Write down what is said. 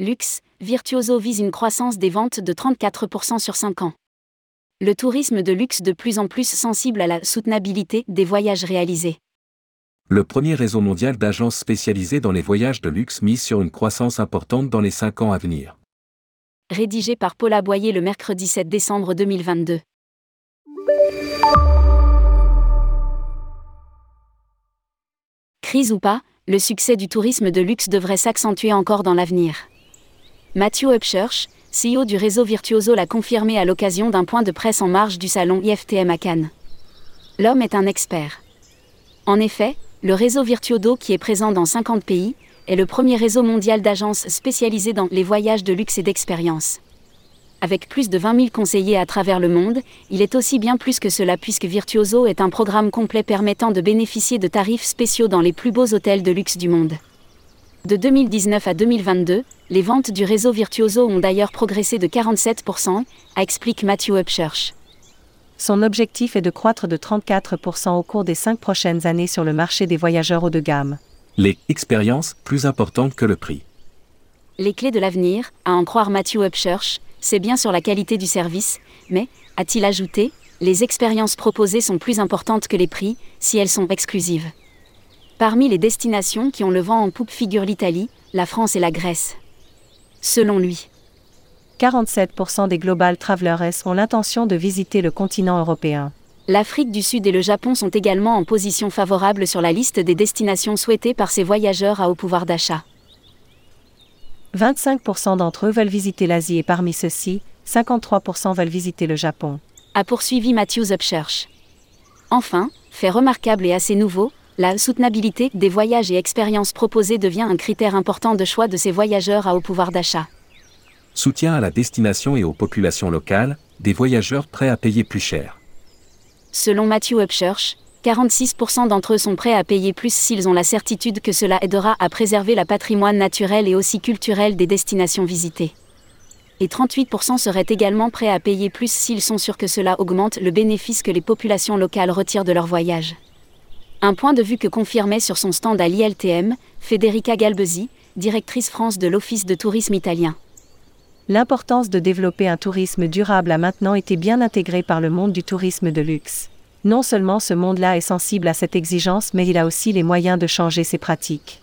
Luxe, Virtuoso vise une croissance des ventes de 34% sur 5 ans. Le tourisme de luxe de plus en plus sensible à la soutenabilité des voyages réalisés. Le premier réseau mondial d'agences spécialisées dans les voyages de luxe mise sur une croissance importante dans les 5 ans à venir. Rédigé par Paula Boyer le mercredi 7 décembre 2022. Crise ou pas, le succès du tourisme de luxe devrait s'accentuer encore dans l'avenir. Matthew Upchurch, CEO du réseau Virtuoso, l'a confirmé à l'occasion d'un point de presse en marge du salon IFTM à Cannes. L'homme est un expert. En effet, le réseau Virtuoso, qui est présent dans 50 pays, est le premier réseau mondial d'agences spécialisées dans les voyages de luxe et d'expérience. Avec plus de 20 000 conseillers à travers le monde, il est aussi bien plus que cela puisque Virtuoso est un programme complet permettant de bénéficier de tarifs spéciaux dans les plus beaux hôtels de luxe du monde. De 2019 à 2022, les ventes du réseau Virtuoso ont d'ailleurs progressé de 47%, explique Matthew Upchurch. Son objectif est de croître de 34% au cours des cinq prochaines années sur le marché des voyageurs haut de gamme. Les expériences plus importantes que le prix. Les clés de l'avenir, à en croire Matthew Upchurch, c'est bien sur la qualité du service, mais, a-t-il ajouté, les expériences proposées sont plus importantes que les prix, si elles sont exclusives. Parmi les destinations qui ont le vent en poupe figurent l'Italie, la France et la Grèce. Selon lui, 47% des Global Travelers ont l'intention de visiter le continent européen. L'Afrique du Sud et le Japon sont également en position favorable sur la liste des destinations souhaitées par ces voyageurs à haut pouvoir d'achat. 25% d'entre eux veulent visiter l'Asie et parmi ceux-ci, 53% veulent visiter le Japon. A poursuivi Matthews Upchurch. Enfin, fait remarquable et assez nouveau, la soutenabilité des voyages et expériences proposées devient un critère important de choix de ces voyageurs à haut pouvoir d'achat. Soutien à la destination et aux populations locales, des voyageurs prêts à payer plus cher. Selon Matthew Upchurch, 46% d'entre eux sont prêts à payer plus s'ils ont la certitude que cela aidera à préserver la patrimoine naturel et aussi culturel des destinations visitées. Et 38% seraient également prêts à payer plus s'ils sont sûrs que cela augmente le bénéfice que les populations locales retirent de leur voyage. Un point de vue que confirmait sur son stand à l'ILTM, Federica Galbesi, directrice France de l'Office de tourisme italien. L'importance de développer un tourisme durable a maintenant été bien intégrée par le monde du tourisme de luxe. Non seulement ce monde-là est sensible à cette exigence, mais il a aussi les moyens de changer ses pratiques.